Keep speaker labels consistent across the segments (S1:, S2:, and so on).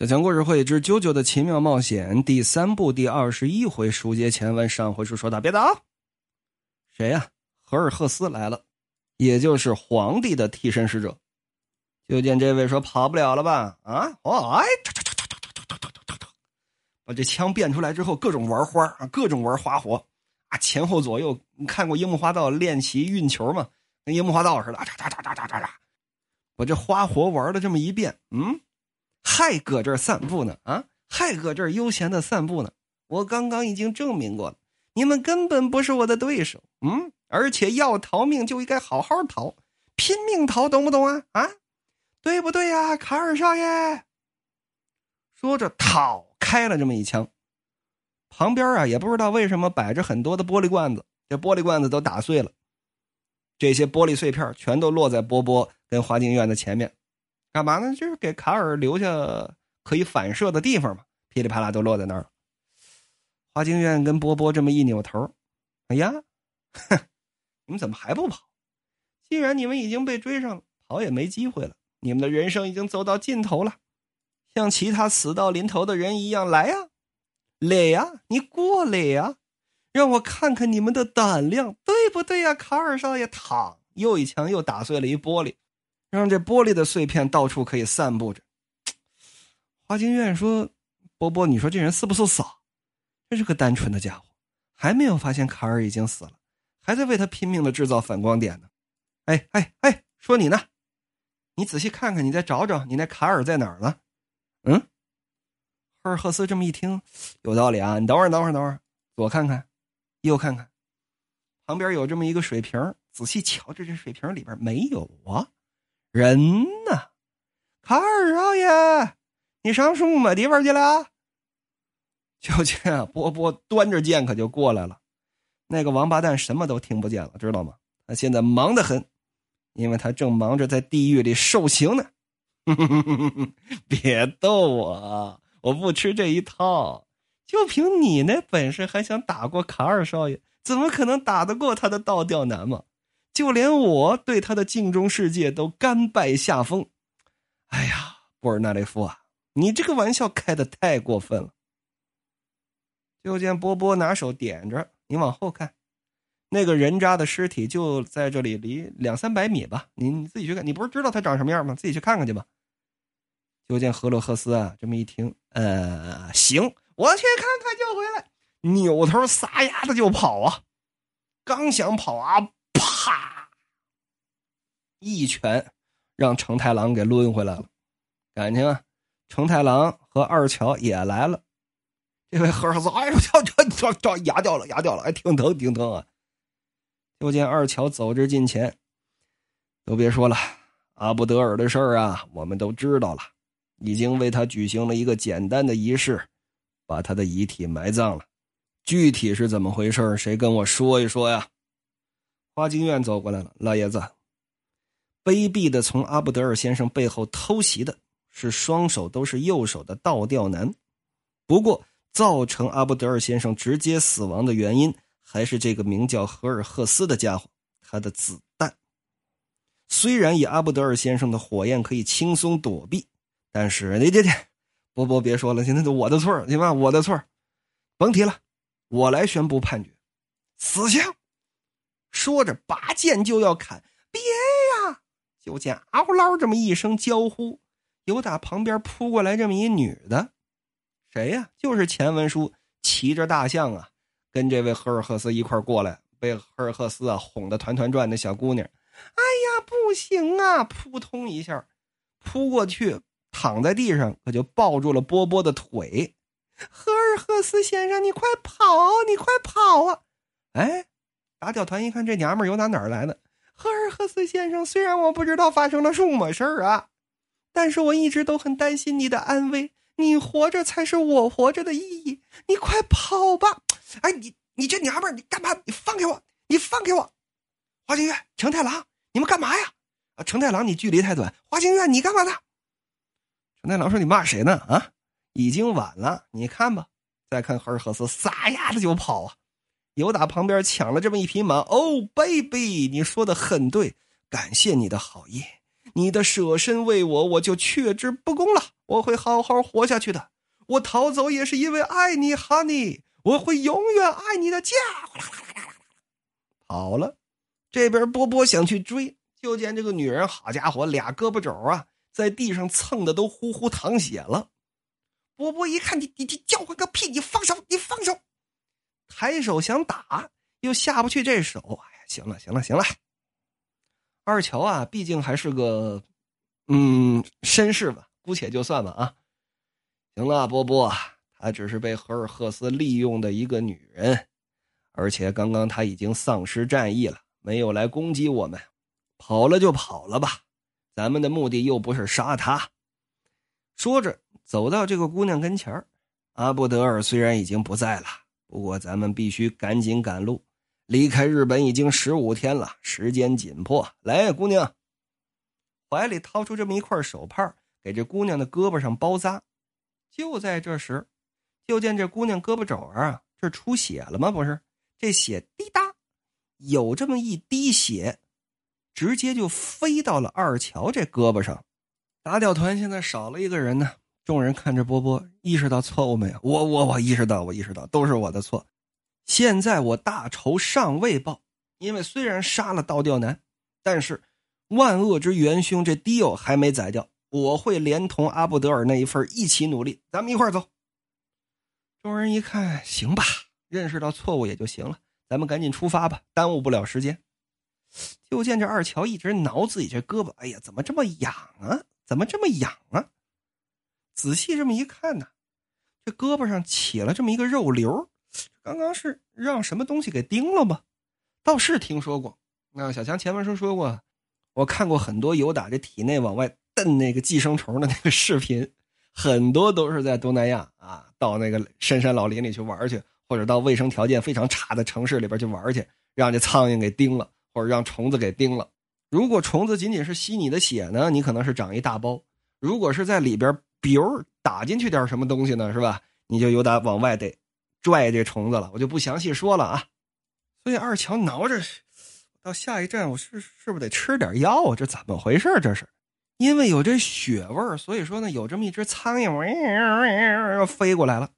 S1: 小强故事会之《啾啾的奇妙冒险》第三部第二十一回书接前文。上回书说到，别打，谁呀？荷尔赫斯来了，也就是皇帝的替身使者。就见这位说跑不了了吧？啊，哦，哎，把这枪变出来之后，各种玩花啊，各种玩花活啊，前后左右。你看过樱木花道练习运球吗？跟樱木花道似的，喳喳喳喳喳喳喳，把这花活玩了这么一遍，嗯。还搁这儿散步呢啊！还搁这儿悠闲的散步呢。我刚刚已经证明过了，你们根本不是我的对手。嗯，而且要逃命就应该好好逃，拼命逃，懂不懂啊？啊，对不对呀，卡尔少爷？说着，讨开了这么一枪。旁边啊，也不知道为什么摆着很多的玻璃罐子，这玻璃罐子都打碎了。这些玻璃碎片全都落在波波跟花京院的前面。干嘛呢？就是给卡尔留下可以反射的地方嘛，噼里啪啦都落在那儿了。花京院跟波波这么一扭头，哎呀，哼，你们怎么还不跑？既然你们已经被追上了，跑也没机会了。你们的人生已经走到尽头了，像其他死到临头的人一样来呀，来呀，你过来呀，让我看看你们的胆量，对不对呀，卡尔少爷？躺，又一枪又打碎了一玻璃。让这玻璃的碎片到处可以散布着。花京院说：“波波，你说这人是不是傻？真是个单纯的家伙，还没有发现卡尔已经死了，还在为他拼命的制造反光点呢。”哎哎哎，说你呢？你仔细看看，你再找找，你那卡尔在哪儿呢？嗯？赫尔赫斯这么一听，有道理啊！你等会儿，等会儿，等会儿，左看看，右看看，旁边有这么一个水瓶，仔细瞧着，这水瓶里边没有啊。人呢？卡尔少爷，你上什么地方去了？就见波波端着剑可就过来了。那个王八蛋什么都听不见了，知道吗？他现在忙得很，因为他正忙着在地狱里受刑呢。别逗我，我不吃这一套。就凭你那本事，还想打过卡尔少爷？怎么可能打得过他的倒吊男嘛？就连我对他的镜中世界都甘拜下风，哎呀，布尔纳雷夫啊，你这个玩笑开的太过分了。就见波波拿手点着，你往后看，那个人渣的尸体就在这里，离两三百米吧。你你自己去看，你不是知道他长什么样吗？自己去看看去吧。就见赫洛赫斯啊，这么一听，呃，行，我去看看就回来，扭头撒丫子就跑啊，刚想跑啊。啪！一拳让成太郎给抡回来了。感情啊，成太郎和二乔也来了。这位和尚说：“哎呦，这这这这牙掉了，牙掉了，哎，挺疼，挺疼啊！”就见二乔走至近前，都别说了，阿布德尔的事儿啊，我们都知道了，已经为他举行了一个简单的仪式，把他的遗体埋葬了。具体是怎么回事谁跟我说一说呀？花京院走过来了，老爷子，卑鄙的从阿布德尔先生背后偷袭的是双手都是右手的倒吊男。不过，造成阿布德尔先生直接死亡的原因，还是这个名叫荷尔赫斯的家伙他的子弹。虽然以阿布德尔先生的火焰可以轻松躲避，但是你这这，波波别说了，现在是我的错行吧？我的错甭提了，我来宣布判决，死刑。说着，拔剑就要砍，别呀！就见嗷唠这么一声娇呼，有打旁边扑过来这么一女的，谁呀？就是前文书骑着大象啊，跟这位赫尔赫斯一块过来，被赫尔赫斯啊哄得团团转的小姑娘。哎呀，不行啊！扑通一下，扑过去，躺在地上，可就抱住了波波的腿。赫尔赫斯先生，你快跑！你快跑啊！哎。打屌团一看，这娘们儿又打哪儿来的？赫尔赫斯先生，虽然我不知道发生了什么事儿啊，但是我一直都很担心你的安危。你活着才是我活着的意义。你快跑吧！哎，你你这娘们儿，你干嘛？你放开我！你放开我！花京院、成太郎，你们干嘛呀？啊，成太郎，你距离太短。花京院，你干嘛呢？成太郎说：“你骂谁呢？啊，已经晚了。你看吧，再看赫尔赫斯，撒丫子就跑啊！”有打旁边抢了这么一匹马哦，baby，你说的很对，感谢你的好意，你的舍身为我，我就却之不恭了。我会好好活下去的。我逃走也是因为爱你，Honey，我会永远爱你的家。跑了，这边波波想去追，就见这个女人，好家伙，俩胳膊肘啊，在地上蹭的都呼呼淌血了。波波一看，你你你叫唤个屁！你放手！你放手！抬手想打，又下不去这手。哎呀，行了行了行了。二乔啊，毕竟还是个嗯绅士吧，姑且就算吧啊。行了，波波，她只是被赫尔赫斯利用的一个女人，而且刚刚她已经丧失战意了，没有来攻击我们，跑了就跑了吧。咱们的目的又不是杀她。说着。走到这个姑娘跟前阿布德尔虽然已经不在了，不过咱们必须赶紧赶路，离开日本已经十五天了，时间紧迫。来，姑娘，怀里掏出这么一块手帕，给这姑娘的胳膊上包扎。就在这时，就见这姑娘胳膊肘啊，这出血了吗？不是，这血滴答，有这么一滴血，直接就飞到了二乔这胳膊上。打掉团现在少了一个人呢。众人看着波波，意识到错误没有？我我我意识到，我意识到，都是我的错。现在我大仇尚未报，因为虽然杀了倒吊男，但是万恶之元凶这迪欧还没宰掉。我会连同阿布德尔那一份一起努力，咱们一块走。众人一看，行吧，认识到错误也就行了，咱们赶紧出发吧，耽误不了时间。就见这二乔一直挠自己这胳膊，哎呀，怎么这么痒啊？怎么这么痒啊？仔细这么一看呢，这胳膊上起了这么一个肉瘤，刚刚是让什么东西给叮了吗？倒是听说过。那小强前文书说过，我看过很多有打这体内往外蹬那个寄生虫的那个视频，很多都是在东南亚啊，到那个深山老林里去玩去，或者到卫生条件非常差的城市里边去玩去，让这苍蝇给叮了，或者让虫子给叮了。如果虫子仅仅是吸你的血呢，你可能是长一大包；如果是在里边。比如打进去点什么东西呢，是吧？你就有点往外得拽这虫子了，我就不详细说了啊。所以二乔挠着，到下一站我是是不是得吃点药啊？这怎么回事？这是因为有这血味所以说呢，有这么一只苍蝇飞过来了，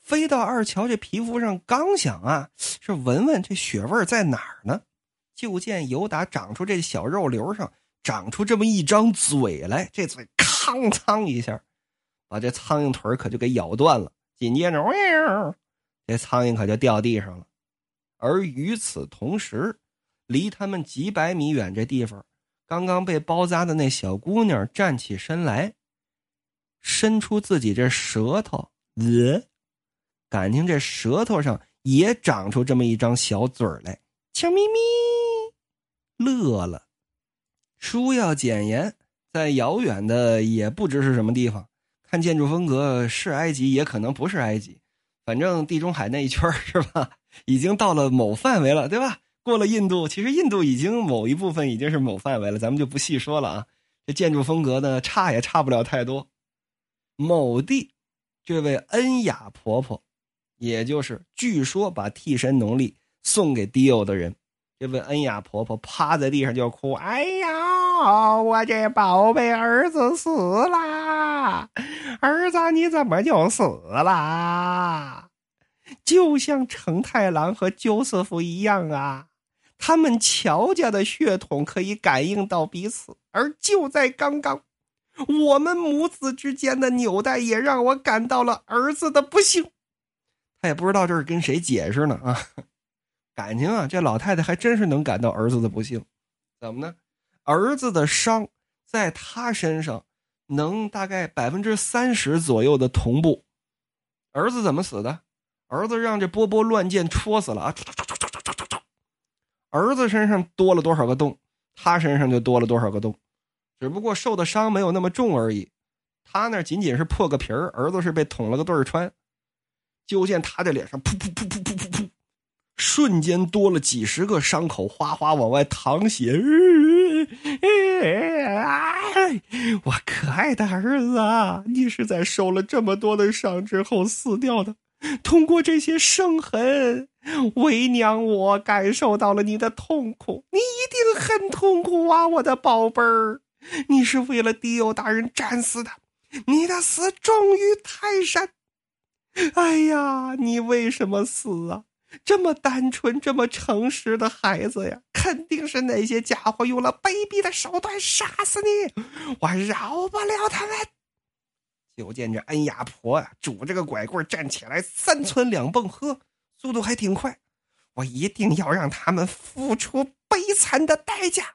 S1: 飞到二乔这皮肤上，刚想啊，是闻闻这血味在哪儿呢？就见尤达长出这小肉瘤上长出这么一张嘴来，这嘴。苍苍一下，把这苍蝇腿可就给咬断了。紧接着，这苍蝇可就掉地上了。而与此同时，离他们几百米远这地方，刚刚被包扎的那小姑娘站起身来，伸出自己这舌头，呃，感情这舌头上也长出这么一张小嘴来，悄咪咪，乐了。书要简言。在遥远的也不知是什么地方，看建筑风格是埃及，也可能不是埃及，反正地中海那一圈是吧？已经到了某范围了，对吧？过了印度，其实印度已经某一部分已经是某范围了，咱们就不细说了啊。这建筑风格呢，差也差不了太多。某地，这位恩雅婆婆，也就是据说把替身能力送给迪欧的人，这位恩雅婆婆趴在地上就要哭，哎呀！哦，我这宝贝儿子死啦！儿子，你怎么就死啦？就像成太郎和鸠瑟夫一样啊，他们乔家的血统可以感应到彼此。而就在刚刚，我们母子之间的纽带也让我感到了儿子的不幸。他也不知道这是跟谁解释呢啊？感情啊，这老太太还真是能感到儿子的不幸。怎么呢？儿子的伤在他身上能大概百分之三十左右的同步。儿子怎么死的？儿子让这波波乱箭戳死了啊！儿子身上多了多少个洞，他身上就多了多少个洞，只不过受的伤没有那么重而已。他那仅仅是破个皮儿，儿子是被捅了个对儿穿。就见他的脸上噗噗噗噗噗噗噗，瞬间多了几十个伤口，哗哗往外淌血。哎，我可爱的儿子，你是在受了这么多的伤之后死掉的。通过这些伤痕，为娘我感受到了你的痛苦。你一定很痛苦啊，我的宝贝儿。你是为了迪欧大人战死的，你的死重于泰山。哎呀，你为什么死啊？这么单纯、这么诚实的孩子呀，肯定是那些家伙用了卑鄙的手段杀死你，我饶不了他们。就见这恩雅婆啊，拄着个拐棍站起来，三窜两蹦，呵，速度还挺快。我一定要让他们付出悲惨的代价。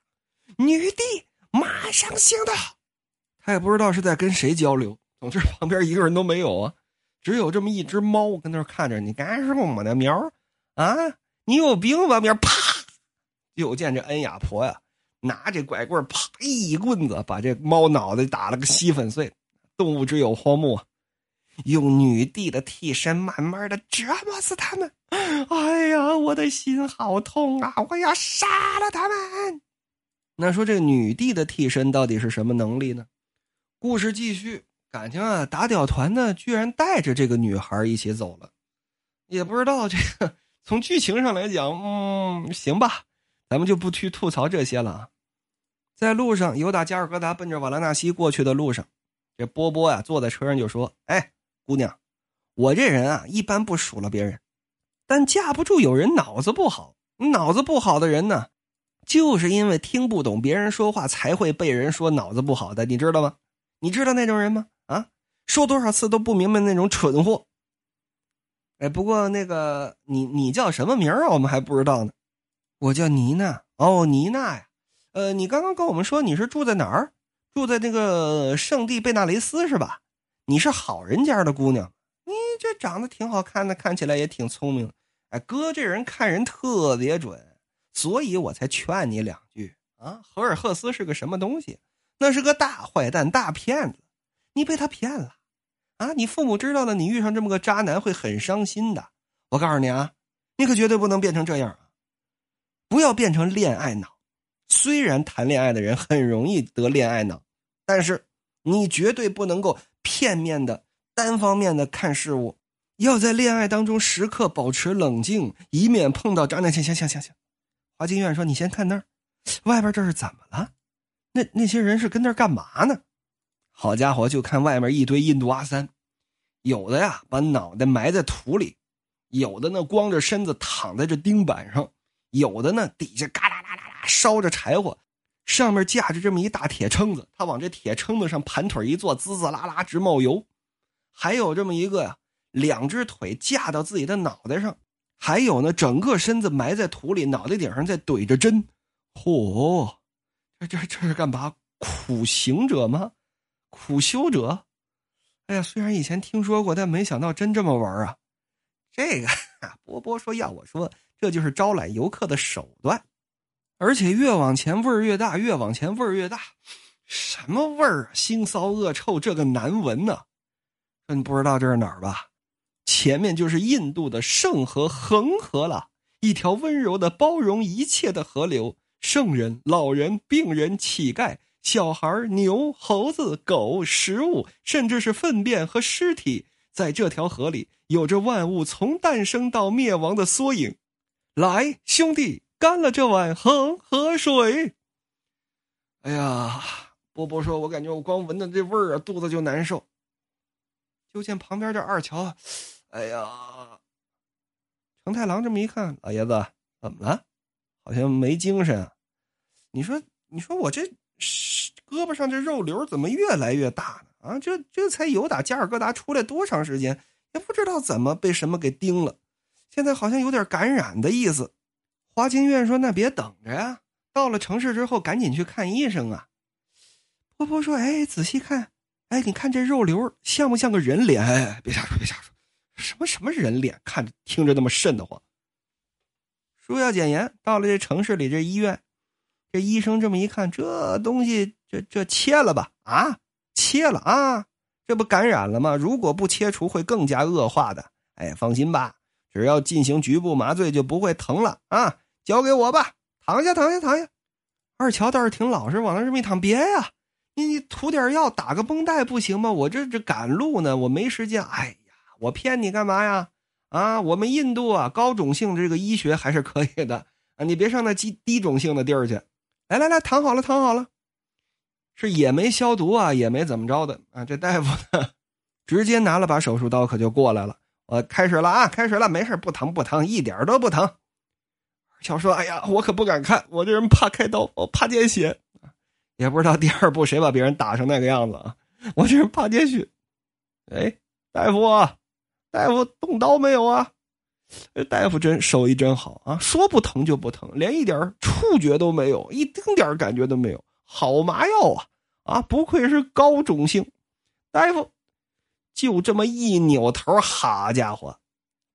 S1: 女帝马上行动。他也不知道是在跟谁交流，总之旁边一个人都没有啊，只有这么一只猫跟那看着。你干什么呢，苗？啊，你有病吧？苗啪！又见这恩雅婆呀，拿这拐棍啪一棍子把这猫脑袋打了个稀粉碎。动物之友荒木，用女帝的替身慢慢的折磨死他们。哎呀，我的心好痛啊！我要杀了他们。那说这女帝的替身到底是什么能力呢？故事继续，感情啊，打屌团呢居然带着这个女孩一起走了，也不知道这个。从剧情上来讲，嗯，行吧，咱们就不去吐槽这些了啊。在路上，尤达加尔各答奔着瓦拉纳西过去的路上，这波波呀坐在车上就说：“哎，姑娘，我这人啊一般不数落别人，但架不住有人脑子不好。脑子不好的人呢，就是因为听不懂别人说话才会被人说脑子不好的，你知道吗？你知道那种人吗？啊，说多少次都不明白那种蠢货。”哎，不过那个你你叫什么名啊？我们还不知道呢。我叫妮娜。哦，妮娜呀。呃，你刚刚跟我们说你是住在哪儿？住在那个圣地贝纳雷斯是吧？你是好人家的姑娘，你这长得挺好看的，看起来也挺聪明。哎，哥这人看人特别准，所以我才劝你两句啊。荷尔赫斯是个什么东西？那是个大坏蛋、大骗子，你被他骗了。啊！你父母知道了，你遇上这么个渣男会很伤心的。我告诉你啊，你可绝对不能变成这样啊！不要变成恋爱脑。虽然谈恋爱的人很容易得恋爱脑，但是你绝对不能够片面的、单方面的看事物。要在恋爱当中时刻保持冷静，以免碰到渣男。行行行行行，华金院说：“你先看那儿，外边这是怎么了？那那些人是跟那儿干嘛呢？”好家伙，就看外面一堆印度阿三，有的呀把脑袋埋在土里，有的呢光着身子躺在这钉板上，有的呢底下嘎啦啦啦啦烧着柴火，上面架着这么一大铁撑子，他往这铁撑子上盘腿一坐，滋滋啦啦直冒油。还有这么一个呀，两只腿架到自己的脑袋上，还有呢整个身子埋在土里，脑袋顶上在怼着针。嚯，这这这是干嘛？苦行者吗？苦修者，哎呀，虽然以前听说过，但没想到真这么玩啊！这个波波说要我说，这就是招揽游客的手段，而且越往前味儿越大，越往前味儿越大。什么味儿啊？腥骚恶臭，这个难闻呢！说你不知道这是哪儿吧？前面就是印度的圣河恒河了，一条温柔的、包容一切的河流。圣人、老人、病人、乞丐。小孩、牛、猴子、狗、食物，甚至是粪便和尸体，在这条河里有着万物从诞生到灭亡的缩影。来，兄弟，干了这碗恒河水！哎呀，波波说：“我感觉我光闻到这味儿啊，肚子就难受。”就见旁边这二乔，哎呀，成太郎这么一看，老爷子怎么了？好像没精神。啊你说，你说我这。胳膊上这肉瘤怎么越来越大呢？啊，这这才有打加尔各答出来多长时间，也不知道怎么被什么给叮了，现在好像有点感染的意思。华金院说：“那别等着呀，到了城市之后赶紧去看医生啊。”婆婆说：“哎，仔细看，哎，你看这肉瘤像不像个人脸？哎，别瞎说，别瞎说，什么什么人脸，看着听着那么瘆得慌。”说要检验，到了这城市里这医院。这医生这么一看，这东西这这切了吧？啊，切了啊，这不感染了吗？如果不切除，会更加恶化的。哎，放心吧，只要进行局部麻醉，就不会疼了啊。交给我吧，躺下，躺下，躺下。二乔倒是挺老实，往那这么一躺，别呀，你你涂点药，打个绷带不行吗？我这这赶路呢，我没时间。哎呀，我骗你干嘛呀？啊，我们印度啊，高种姓这个医学还是可以的啊，你别上那低低种姓的地儿去。来来来，躺好了，躺好了。是也没消毒啊，也没怎么着的啊。这大夫呢，直接拿了把手术刀，可就过来了。我开始了啊，开始了，没事不疼不疼，一点都不疼。小说：“哎呀，我可不敢看，我这人怕开刀，我怕见血。也不知道第二部谁把别人打成那个样子啊？我这人怕见血。哎，大夫，啊大夫动刀没有啊？大夫真手艺真好啊，说不疼就不疼，连一点触觉都没有，一丁点感觉都没有。”好麻药啊！啊，不愧是高种姓大夫，就这么一扭头，好家伙！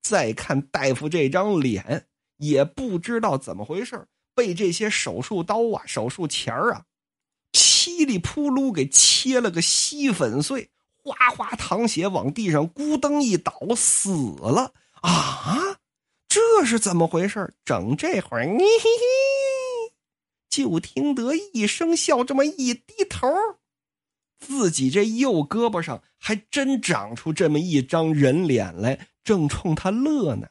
S1: 再看大夫这张脸，也不知道怎么回事被这些手术刀啊、手术钳啊，噼里扑噜给切了个稀粉碎，哗哗淌血，往地上咕噔一倒，死了啊！这是怎么回事整这会儿，嘿嘿。就听得一声笑，这么一低头，自己这右胳膊上还真长出这么一张人脸来，正冲他乐呢。